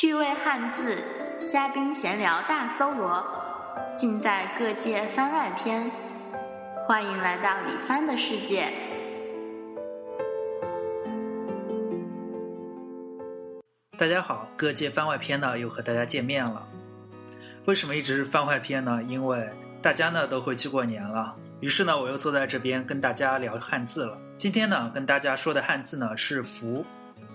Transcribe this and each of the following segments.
趣味汉字，嘉宾闲聊大搜罗，尽在《各界番外篇》。欢迎来到李帆的世界。大家好，《各界番外篇》呢又和大家见面了。为什么一直是番外篇呢？因为大家呢都回去过年了，于是呢我又坐在这边跟大家聊汉字了。今天呢跟大家说的汉字呢是“福”，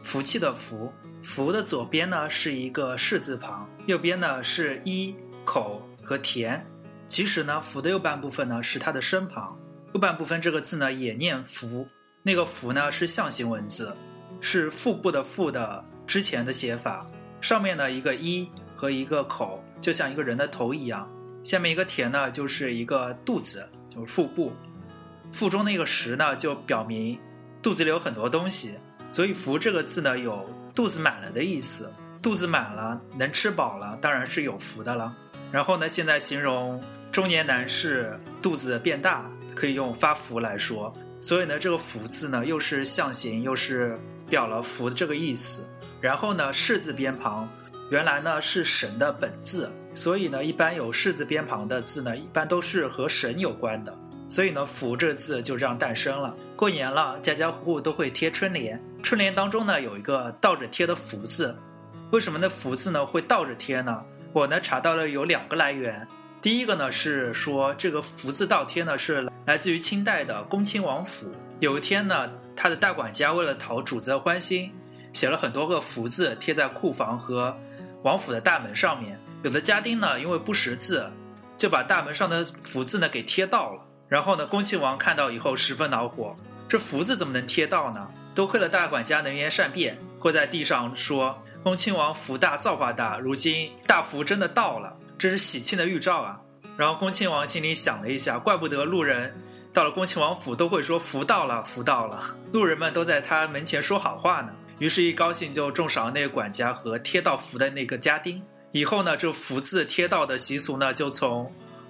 福气的“福”。福的左边呢是一个士字旁，右边呢是一口和田。其实呢，福的右半部分呢是它的身旁，右半部分这个字呢也念福。那个福呢是象形文字，是腹部的腹的之前的写法。上面呢一个一和一个口，就像一个人的头一样。下面一个田呢就是一个肚子，就是腹部。腹中那个食呢就表明肚子里有很多东西，所以福这个字呢有肚子满了的意思。肚子满了，能吃饱了，当然是有福的了。然后呢，现在形容。中年男士肚子变大，可以用发福来说。所以呢，这个福字呢，又是象形，又是表了福这个意思。然后呢，士字边旁，原来呢是神的本字，所以呢，一般有士字边旁的字呢，一般都是和神有关的。所以呢，福这字就这样诞生了。过年了，家家户户都会贴春联，春联当中呢有一个倒着贴的福字。为什么那福字呢会倒着贴呢？我呢查到了有两个来源。第一个呢是说这个福字倒贴呢是来自于清代的恭亲王府。有一天呢，他的大管家为了讨主子的欢心，写了很多个福字贴在库房和王府的大门上面。有的家丁呢因为不识字，就把大门上的福字呢给贴倒了。然后呢，恭亲王看到以后十分恼火，这福字怎么能贴倒呢？多亏了大管家能言善辩，跪在地上说：“恭亲王福大造化大，如今大福真的到了。”这是喜庆的预兆啊！然后恭亲王心里想了一下，怪不得路人到了恭亲王府都会说福到了，福到了，路人们都在他门前说好话呢。于是，一高兴就重赏那个管家和贴到福的那个家丁。以后呢，这福字贴到的习俗呢，就从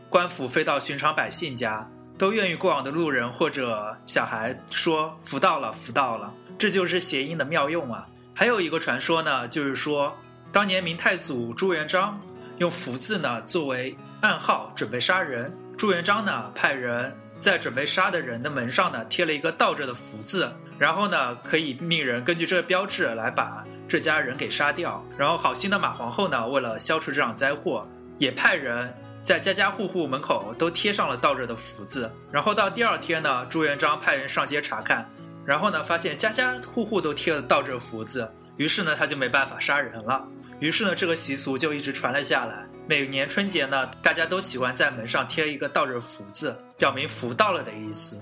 官府飞到寻常百姓家，都愿意过往的路人或者小孩说福到了，福到了。这就是谐音的妙用啊！还有一个传说呢，就是说当年明太祖朱元璋。用福字呢作为暗号，准备杀人。朱元璋呢派人在准备杀的人的门上呢贴了一个倒着的福字，然后呢可以命人根据这个标志来把这家人给杀掉。然后好心的马皇后呢为了消除这场灾祸，也派人在家家户户门口都贴上了倒着的福字。然后到第二天呢，朱元璋派人上街查看，然后呢发现家家户户都贴了倒着福字，于是呢他就没办法杀人了。于是呢，这个习俗就一直传了下来。每年春节呢，大家都喜欢在门上贴一个倒着福字，表明福到了的意思。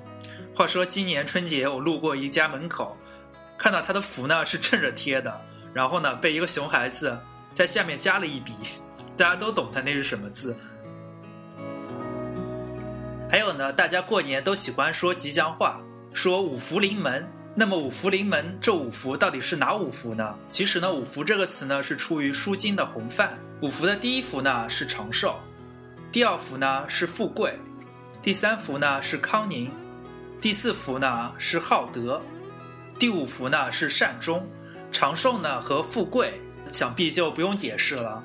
话说今年春节，我路过一家门口，看到他的福呢是正着贴的，然后呢被一个熊孩子在下面加了一笔，大家都懂他那是什么字。还有呢，大家过年都喜欢说吉祥话，说五福临门。那么五福临门，这五福到底是哪五福呢？其实呢，五福这个词呢是出于《书经》的洪范。五福的第一福呢是长寿，第二福呢是富贵，第三福呢是康宁，第四福呢是好德，第五福呢是善终。长寿呢和富贵想必就不用解释了。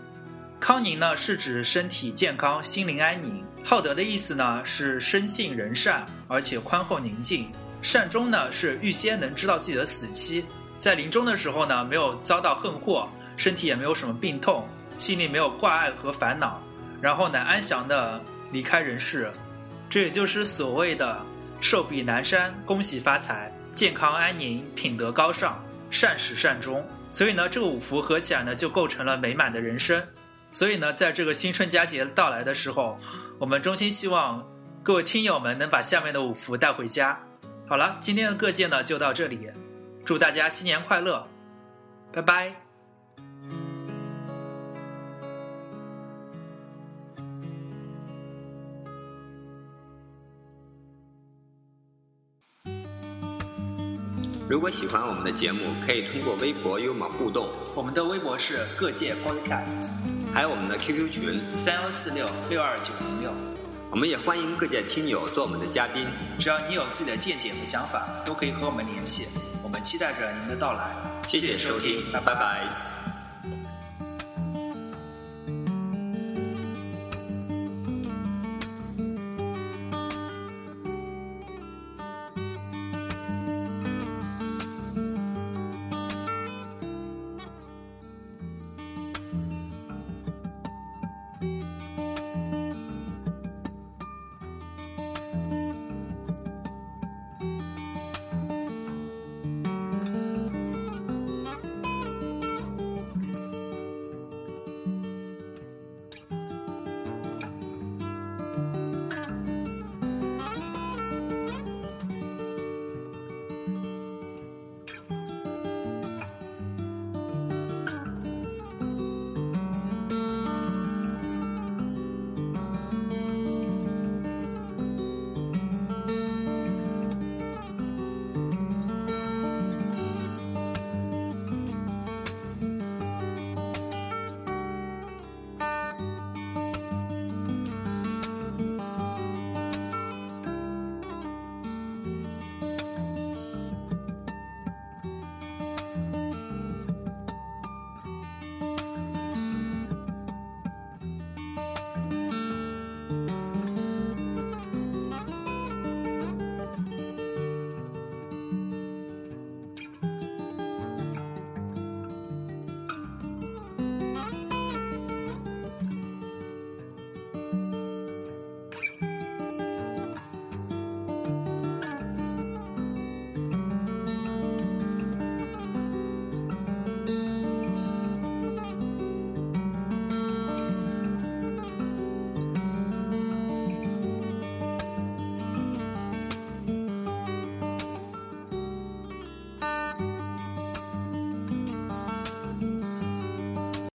康宁呢是指身体健康、心灵安宁。好德的意思呢是生性仁善，而且宽厚宁静。善终呢是预先能知道自己的死期，在临终的时候呢没有遭到横祸，身体也没有什么病痛，心里没有挂碍和烦恼，然后呢安详的离开人世，这也就是所谓的寿比南山，恭喜发财，健康安宁，品德高尚，善始善终。所以呢这个五福合起来呢就构成了美满的人生。所以呢在这个新春佳节到来的时候，我们衷心希望各位听友们能把下面的五福带回家。好了，今天的各界呢就到这里，祝大家新年快乐，拜拜。如果喜欢我们的节目，可以通过微博与我们互动。我们的微博是各界 Podcast，还有我们的 QQ 群三幺四六六二九零六。我们也欢迎各界听友做我们的嘉宾，只要你有自己的见解和想法，都可以和我们联系。我们期待着您的到来。谢谢收听，拜拜。